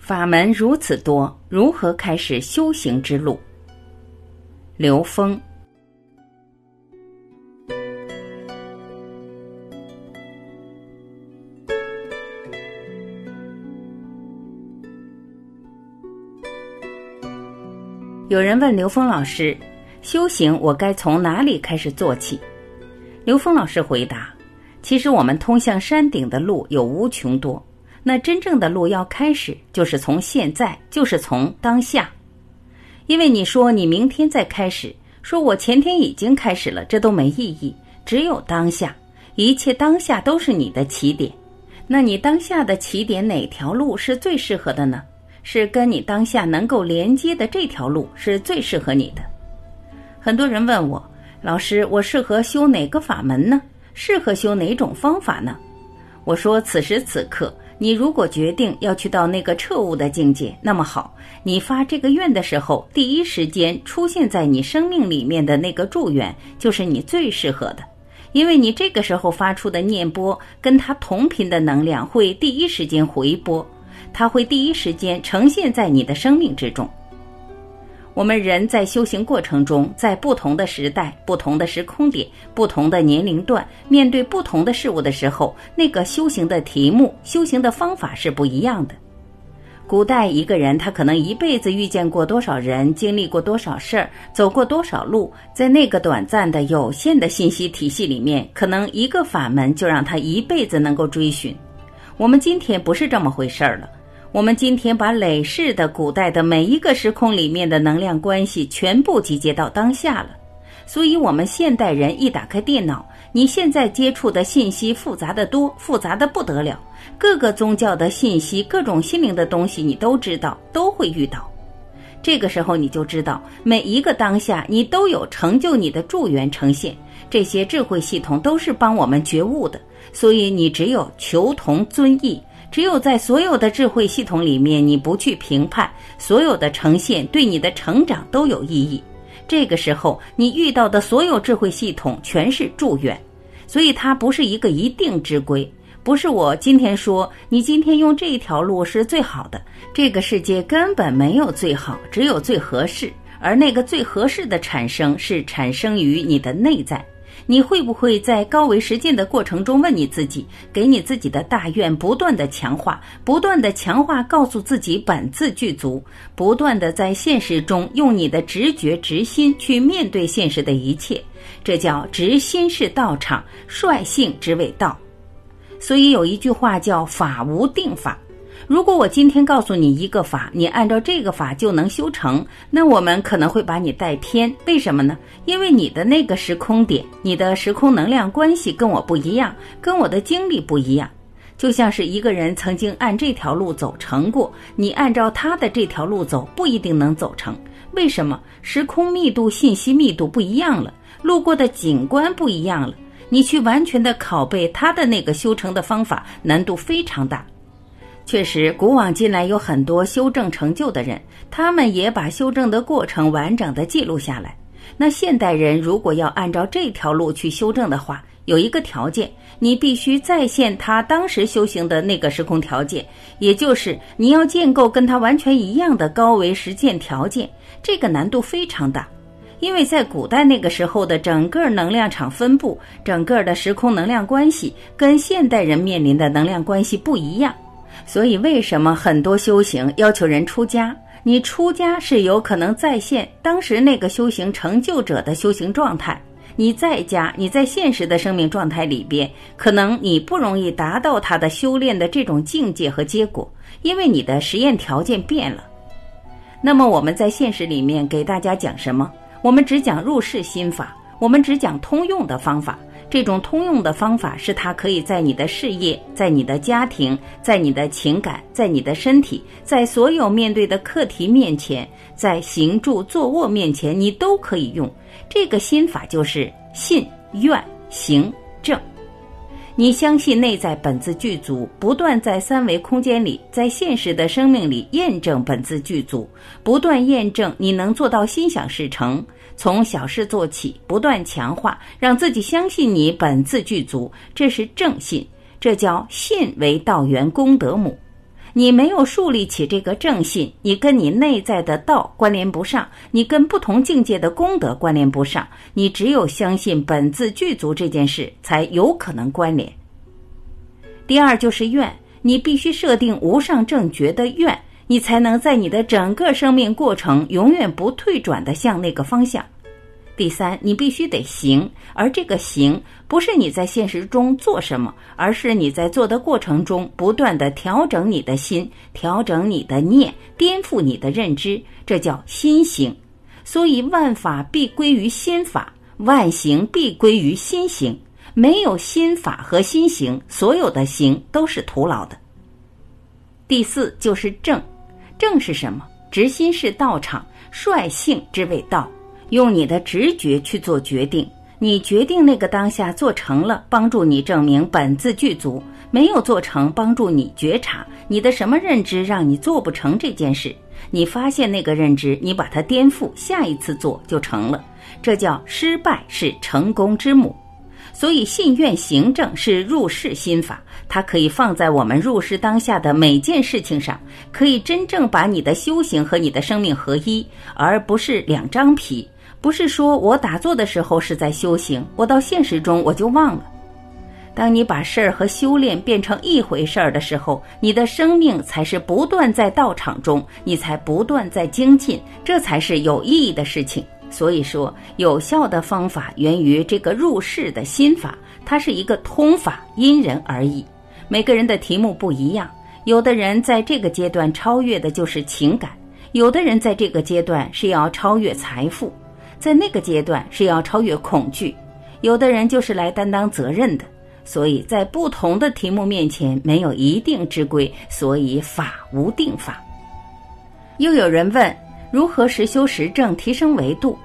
法门如此多，如何开始修行之路？刘峰。有人问刘峰老师：“修行我该从哪里开始做起？”刘峰老师回答：“其实我们通向山顶的路有无穷多，那真正的路要开始，就是从现在，就是从当下。因为你说你明天再开始，说我前天已经开始了，这都没意义。只有当下，一切当下都是你的起点。那你当下的起点哪条路是最适合的呢？”是跟你当下能够连接的这条路是最适合你的。很多人问我，老师，我适合修哪个法门呢？适合修哪种方法呢？我说，此时此刻，你如果决定要去到那个彻悟的境界，那么好，你发这个愿的时候，第一时间出现在你生命里面的那个祝愿，就是你最适合的，因为你这个时候发出的念波，跟它同频的能量会第一时间回波。它会第一时间呈现在你的生命之中。我们人在修行过程中，在不同的时代、不同的时空点、不同的年龄段，面对不同的事物的时候，那个修行的题目、修行的方法是不一样的。古代一个人，他可能一辈子遇见过多少人，经历过多少事儿，走过多少路，在那个短暂的、有限的信息体系里面，可能一个法门就让他一辈子能够追寻。我们今天不是这么回事儿了。我们今天把累世的古代的每一个时空里面的能量关系全部集结到当下了，所以，我们现代人一打开电脑，你现在接触的信息复杂的多，复杂的不得了。各个宗教的信息，各种心灵的东西，你都知道，都会遇到。这个时候，你就知道每一个当下，你都有成就你的助缘呈现。这些智慧系统都是帮我们觉悟的，所以你只有求同尊异。只有在所有的智慧系统里面，你不去评判，所有的呈现对你的成长都有意义。这个时候，你遇到的所有智慧系统全是祝愿，所以它不是一个一定之规，不是我今天说你今天用这一条路是最好的。这个世界根本没有最好，只有最合适，而那个最合适的产生是产生于你的内在。你会不会在高维实践的过程中问你自己，给你自己的大愿不断的强化，不断的强化，告诉自己本自具足，不断的在现实中用你的直觉直心去面对现实的一切，这叫直心是道场，率性之谓道。所以有一句话叫法无定法。如果我今天告诉你一个法，你按照这个法就能修成，那我们可能会把你带偏。为什么呢？因为你的那个时空点，你的时空能量关系跟我不一样，跟我的经历不一样。就像是一个人曾经按这条路走成过，你按照他的这条路走，不一定能走成。为什么？时空密度、信息密度不一样了，路过的景观不一样了，你去完全的拷贝他的那个修成的方法，难度非常大。确实，古往今来有很多修正成就的人，他们也把修正的过程完整的记录下来。那现代人如果要按照这条路去修正的话，有一个条件，你必须再现他当时修行的那个时空条件，也就是你要建构跟他完全一样的高维实践条件。这个难度非常大，因为在古代那个时候的整个能量场分布、整个的时空能量关系，跟现代人面临的能量关系不一样。所以，为什么很多修行要求人出家？你出家是有可能再现当时那个修行成就者的修行状态。你在家，你在现实的生命状态里边，可能你不容易达到他的修炼的这种境界和结果，因为你的实验条件变了。那么，我们在现实里面给大家讲什么？我们只讲入世心法，我们只讲通用的方法。这种通用的方法是它可以在你的事业、在你的家庭、在你的情感、在你的身体、在所有面对的课题面前，在行住坐卧面前，你都可以用。这个心法就是信、愿、行、正。你相信内在本自具足，不断在三维空间里，在现实的生命里验证本自具足，不断验证你能做到心想事成。从小事做起，不断强化，让自己相信你本自具足，这是正信，这叫信为道源功德母。你没有树立起这个正信，你跟你内在的道关联不上，你跟不同境界的功德关联不上，你只有相信本自具足这件事，才有可能关联。第二就是愿，你必须设定无上正觉的愿，你才能在你的整个生命过程永远不退转的向那个方向。第三，你必须得行，而这个行不是你在现实中做什么，而是你在做的过程中不断的调整你的心，调整你的念，颠覆你的认知，这叫心行。所以万法必归于心法，万行必归于心行。没有心法和心行，所有的行都是徒劳的。第四就是正，正是什么？直心是道场，率性之谓道。用你的直觉去做决定，你决定那个当下做成了，帮助你证明本自具足；没有做成，帮助你觉察你的什么认知让你做不成这件事。你发现那个认知，你把它颠覆，下一次做就成了。这叫失败是成功之母。所以信愿行正是入世心法，它可以放在我们入世当下的每件事情上，可以真正把你的修行和你的生命合一，而不是两张皮。不是说我打坐的时候是在修行，我到现实中我就忘了。当你把事儿和修炼变成一回事儿的时候，你的生命才是不断在道场中，你才不断在精进，这才是有意义的事情。所以说，有效的方法源于这个入世的心法，它是一个通法，因人而异。每个人的题目不一样，有的人在这个阶段超越的就是情感，有的人在这个阶段是要超越财富。在那个阶段是要超越恐惧，有的人就是来担当责任的，所以在不同的题目面前没有一定之规，所以法无定法。又有人问如何实修实证提升维度？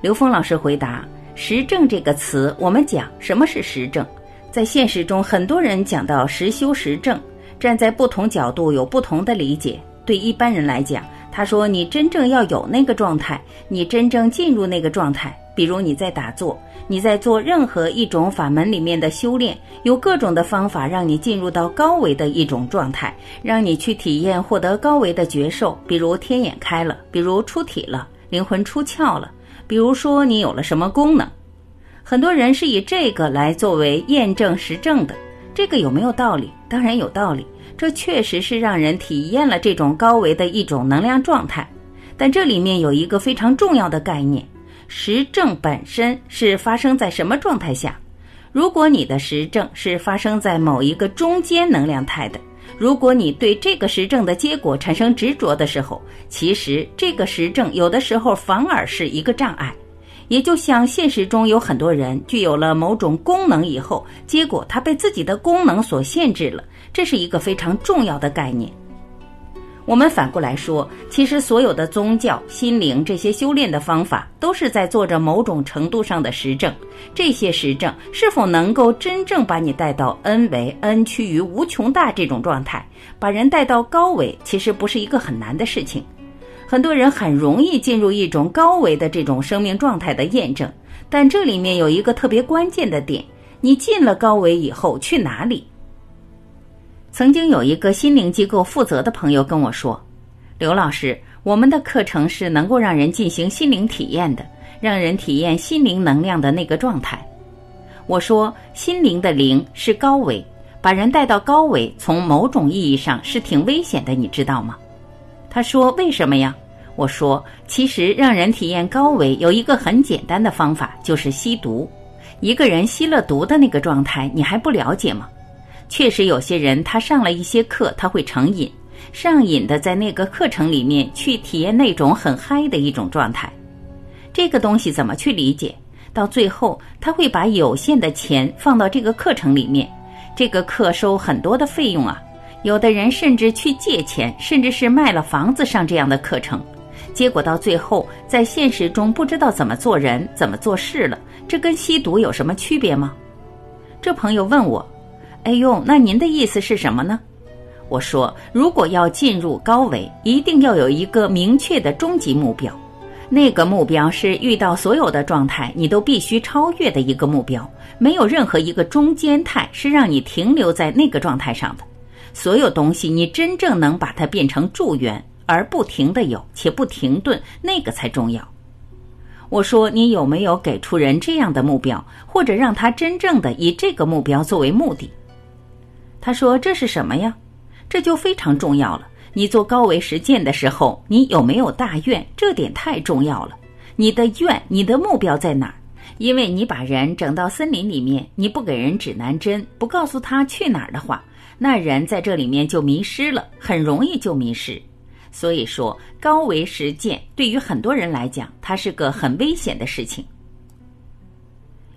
刘峰老师回答：实证这个词，我们讲什么是实证，在现实中很多人讲到实修实证，站在不同角度有不同的理解。对一般人来讲。他说：“你真正要有那个状态，你真正进入那个状态。比如你在打坐，你在做任何一种法门里面的修炼，有各种的方法让你进入到高维的一种状态，让你去体验获得高维的觉受。比如天眼开了，比如出体了，灵魂出窍了，比如说你有了什么功能。很多人是以这个来作为验证实证的，这个有没有道理？当然有道理。”这确实是让人体验了这种高维的一种能量状态，但这里面有一个非常重要的概念：实证本身是发生在什么状态下？如果你的实证是发生在某一个中间能量态的，如果你对这个实证的结果产生执着的时候，其实这个实证有的时候反而是一个障碍。也就像现实中有很多人具有了某种功能以后，结果他被自己的功能所限制了。这是一个非常重要的概念。我们反过来说，其实所有的宗教、心灵这些修炼的方法，都是在做着某种程度上的实证。这些实证是否能够真正把你带到 n 为 n 趋于无穷大这种状态，把人带到高维，其实不是一个很难的事情。很多人很容易进入一种高维的这种生命状态的验证，但这里面有一个特别关键的点：你进了高维以后去哪里？曾经有一个心灵机构负责的朋友跟我说：“刘老师，我们的课程是能够让人进行心灵体验的，让人体验心灵能量的那个状态。”我说：“心灵的灵是高维，把人带到高维，从某种意义上是挺危险的，你知道吗？”他说：“为什么呀？”我说：“其实让人体验高维有一个很简单的方法，就是吸毒。一个人吸了毒的那个状态，你还不了解吗？”确实，有些人他上了一些课，他会成瘾，上瘾的在那个课程里面去体验那种很嗨的一种状态。这个东西怎么去理解？到最后，他会把有限的钱放到这个课程里面，这个课收很多的费用啊。有的人甚至去借钱，甚至是卖了房子上这样的课程，结果到最后在现实中不知道怎么做人、怎么做事了。这跟吸毒有什么区别吗？这朋友问我。哎呦，那您的意思是什么呢？我说，如果要进入高维，一定要有一个明确的终极目标，那个目标是遇到所有的状态，你都必须超越的一个目标，没有任何一个中间态是让你停留在那个状态上的。所有东西你真正能把它变成助缘，而不停的有且不停顿，那个才重要。我说你有没有给出人这样的目标，或者让他真正的以这个目标作为目的？他说这是什么呀？这就非常重要了。你做高维实践的时候，你有没有大愿？这点太重要了。你的愿，你的目标在哪儿？因为你把人整到森林里面，你不给人指南针，不告诉他去哪儿的话，那人在这里面就迷失了，很容易就迷失。所以说，高维实践对于很多人来讲，它是个很危险的事情。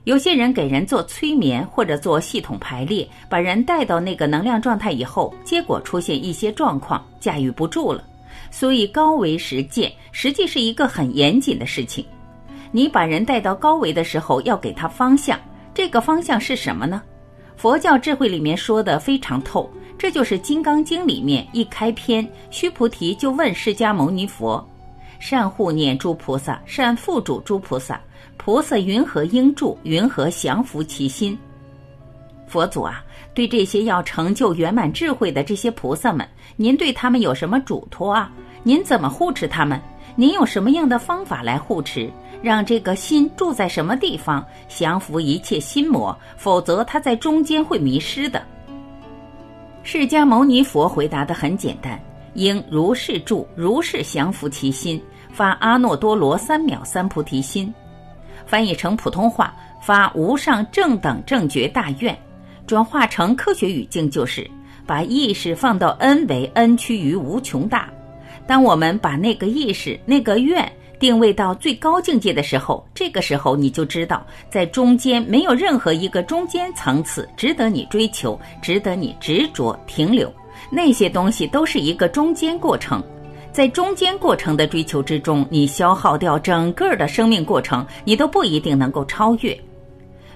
有些人给人做催眠或者做系统排列，把人带到那个能量状态以后，结果出现一些状况，驾驭不住了。所以，高维实践实际是一个很严谨的事情。你把人带到高维的时候，要给他方向。这个方向是什么呢？佛教智慧里面说的非常透，这就是《金刚经》里面一开篇，须菩提就问释迦牟尼佛：“善护念诸菩萨，善付嘱诸菩萨，菩萨云何应住？云何降伏其心？”佛祖啊，对这些要成就圆满智慧的这些菩萨们，您对他们有什么嘱托啊？您怎么护持他们？您有什么样的方法来护持？让这个心住在什么地方，降服一切心魔，否则他在中间会迷失的。释迦牟尼佛回答的很简单：应如是住，如是降服其心，发阿耨多罗三藐三菩提心。翻译成普通话，发无上正等正觉大愿。转化成科学语境就是：把意识放到 n 为 n 趋于无穷大。当我们把那个意识、那个愿。定位到最高境界的时候，这个时候你就知道，在中间没有任何一个中间层次值得你追求，值得你执着停留。那些东西都是一个中间过程，在中间过程的追求之中，你消耗掉整个的生命过程，你都不一定能够超越。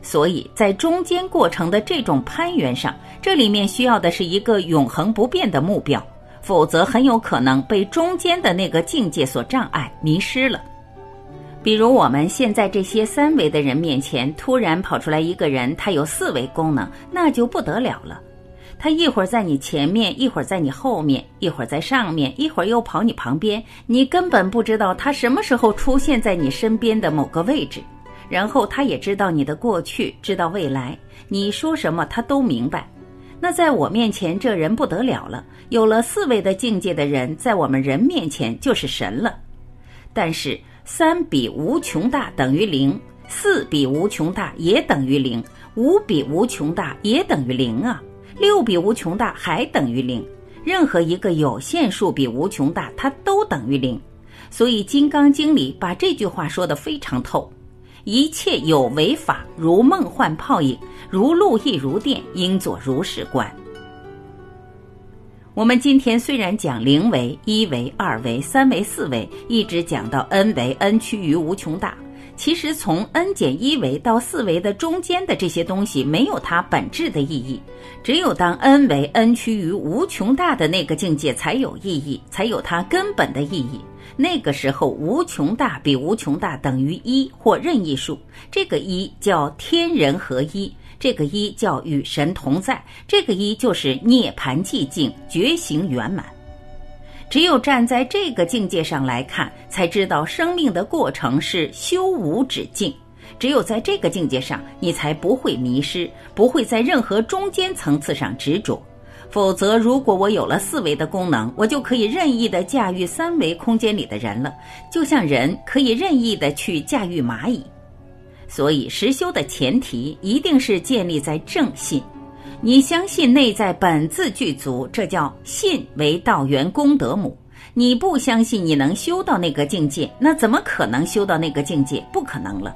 所以在中间过程的这种攀援上，这里面需要的是一个永恒不变的目标。否则很有可能被中间的那个境界所障碍，迷失了。比如我们现在这些三维的人面前，突然跑出来一个人，他有四维功能，那就不得了了。他一会儿在你前面，一会儿在你后面，一会儿在上面，一会儿又跑你旁边，你根本不知道他什么时候出现在你身边的某个位置。然后他也知道你的过去，知道未来，你说什么他都明白。那在我面前，这人不得了了。有了四位的境界的人，在我们人面前就是神了。但是三比无穷大等于零，四比无穷大也等于零，五比无穷大也等于零啊，六比无穷大还等于零。任何一个有限数比无穷大，它都等于零。所以《金刚经》里把这句话说得非常透。一切有为法，如梦幻泡影，如露亦如电，应作如是观。我们今天虽然讲零维、一维、二维、三维、四维，一直讲到 n 维，n 趋于无穷大。其实从 n 减一维到四维的中间的这些东西，没有它本质的意义。只有当 n 为 n 趋于无穷大的那个境界才有意义，才有它根本的意义。那个时候，无穷大比无穷大等于一或任意数。这个一叫天人合一，这个一叫与神同在，这个一就是涅槃寂静，觉醒圆满。只有站在这个境界上来看，才知道生命的过程是修无止境。只有在这个境界上，你才不会迷失，不会在任何中间层次上执着。否则，如果我有了四维的功能，我就可以任意的驾驭三维空间里的人了，就像人可以任意的去驾驭蚂蚁。所以，实修的前提一定是建立在正信。你相信内在本自具足，这叫信为道源功德母。你不相信你能修到那个境界，那怎么可能修到那个境界？不可能了。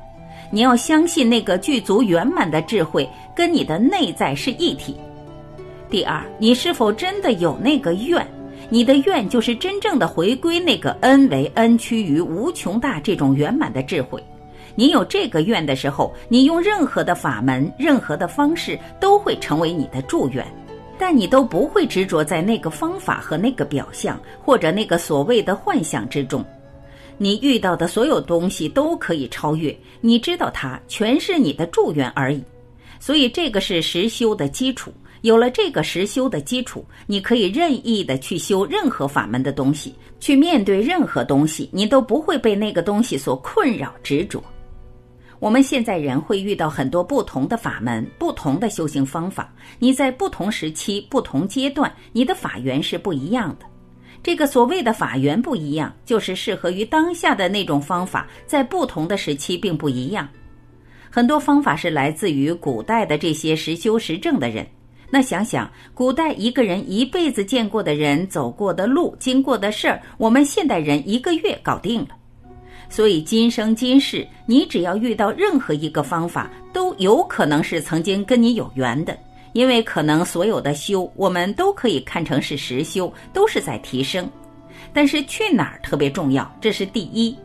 你要相信那个具足圆满的智慧跟你的内在是一体。第二，你是否真的有那个愿？你的愿就是真正的回归那个恩为恩趋于无穷大这种圆满的智慧。你有这个愿的时候，你用任何的法门、任何的方式都会成为你的祝愿，但你都不会执着在那个方法和那个表象或者那个所谓的幻想之中。你遇到的所有东西都可以超越，你知道它全是你的祝愿而已。所以，这个是实修的基础。有了这个实修的基础，你可以任意的去修任何法门的东西，去面对任何东西，你都不会被那个东西所困扰执着。我们现在人会遇到很多不同的法门、不同的修行方法，你在不同时期、不同阶段，你的法缘是不一样的。这个所谓的法缘不一样，就是适合于当下的那种方法，在不同的时期并不一样。很多方法是来自于古代的这些实修实证的人。那想想，古代一个人一辈子见过的人、走过的路、经过的事儿，我们现代人一个月搞定了。所以今生今世，你只要遇到任何一个方法，都有可能是曾经跟你有缘的。因为可能所有的修，我们都可以看成是实修，都是在提升。但是去哪儿特别重要，这是第一。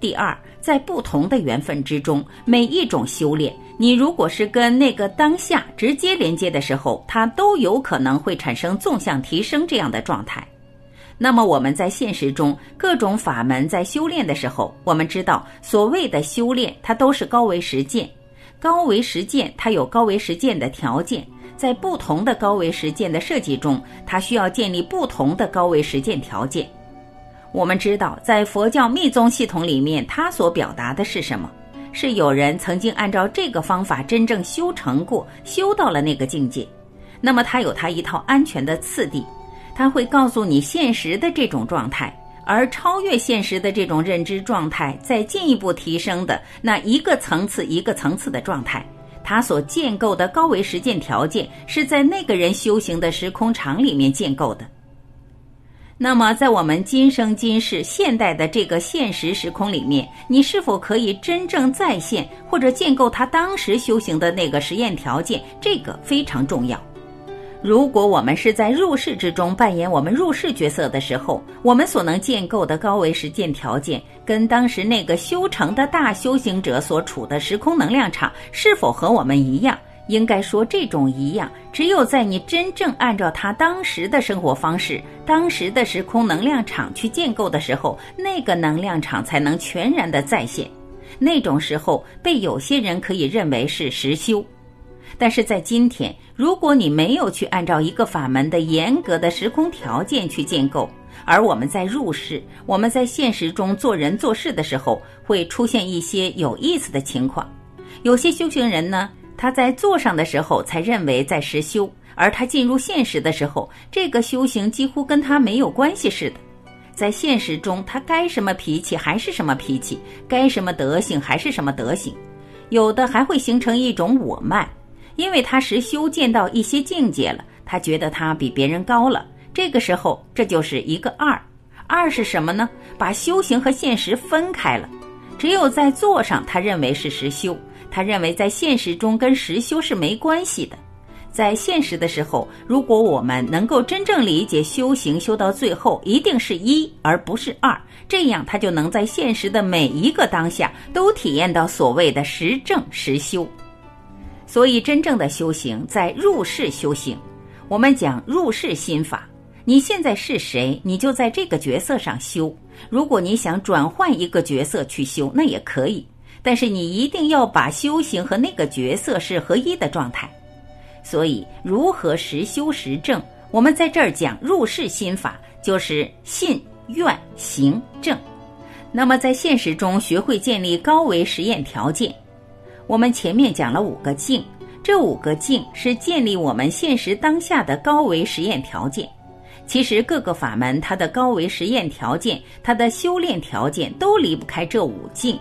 第二，在不同的缘分之中，每一种修炼，你如果是跟那个当下直接连接的时候，它都有可能会产生纵向提升这样的状态。那么我们在现实中各种法门在修炼的时候，我们知道所谓的修炼，它都是高维实践。高维实践它有高维实践的条件，在不同的高维实践的设计中，它需要建立不同的高维实践条件。我们知道，在佛教密宗系统里面，它所表达的是什么？是有人曾经按照这个方法真正修成过，修到了那个境界。那么，它有它一套安全的次第，它会告诉你现实的这种状态，而超越现实的这种认知状态，再进一步提升的那一个层次一个层次的状态，它所建构的高维实践条件，是在那个人修行的时空场里面建构的。那么，在我们今生今世现代的这个现实时空里面，你是否可以真正再现或者建构他当时修行的那个实验条件？这个非常重要。如果我们是在入世之中扮演我们入世角色的时候，我们所能建构的高维实践条件，跟当时那个修成的大修行者所处的时空能量场是否和我们一样？应该说，这种一样，只有在你真正按照他当时的生活方式、当时的时空能量场去建构的时候，那个能量场才能全然的再现。那种时候，被有些人可以认为是实修。但是在今天，如果你没有去按照一个法门的严格的时空条件去建构，而我们在入世、我们在现实中做人做事的时候，会出现一些有意思的情况。有些修行人呢。他在坐上的时候才认为在实修，而他进入现实的时候，这个修行几乎跟他没有关系似的。在现实中，他该什么脾气还是什么脾气，该什么德行还是什么德行。有的还会形成一种我慢，因为他实修见到一些境界了，他觉得他比别人高了。这个时候，这就是一个二。二是什么呢？把修行和现实分开了。只有在坐上，他认为是实修。他认为在现实中跟实修是没关系的，在现实的时候，如果我们能够真正理解修行修到最后一定是一而不是二，这样他就能在现实的每一个当下都体验到所谓的实证实修。所以，真正的修行在入世修行。我们讲入世心法，你现在是谁，你就在这个角色上修。如果你想转换一个角色去修，那也可以。但是你一定要把修行和那个角色是合一的状态，所以如何实修实证？我们在这儿讲入世心法，就是信愿行正。那么在现实中学会建立高维实验条件。我们前面讲了五个境，这五个境是建立我们现实当下的高维实验条件。其实各个法门它的高维实验条件，它的修炼条件都离不开这五境。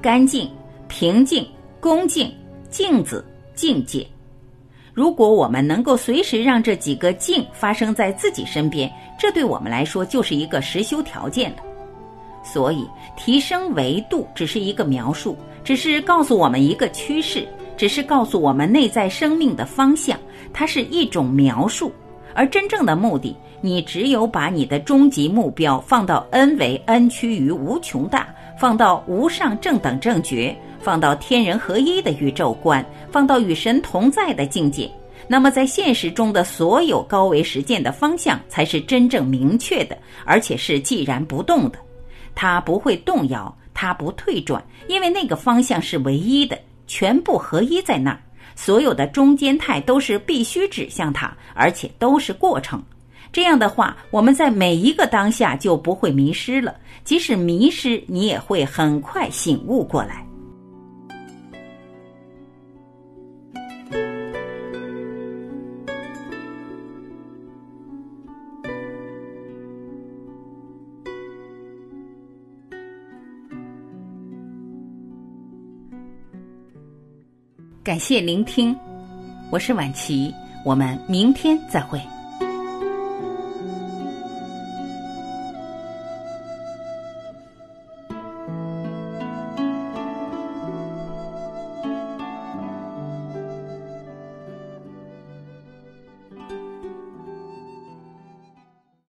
干净、平静、恭敬、镜子、境界。如果我们能够随时让这几个境发生在自己身边，这对我们来说就是一个实修条件了。所以，提升维度只是一个描述，只是告诉我们一个趋势，只是告诉我们内在生命的方向。它是一种描述，而真正的目的，你只有把你的终极目标放到 n 为 n 趋于无穷大。放到无上正等正觉，放到天人合一的宇宙观，放到与神同在的境界，那么在现实中的所有高维实践的方向才是真正明确的，而且是既然不动的，它不会动摇，它不退转，因为那个方向是唯一的，全部合一在那儿，所有的中间态都是必须指向它，而且都是过程。这样的话，我们在每一个当下就不会迷失了。即使迷失，你也会很快醒悟过来。感谢聆听，我是晚琪，我们明天再会。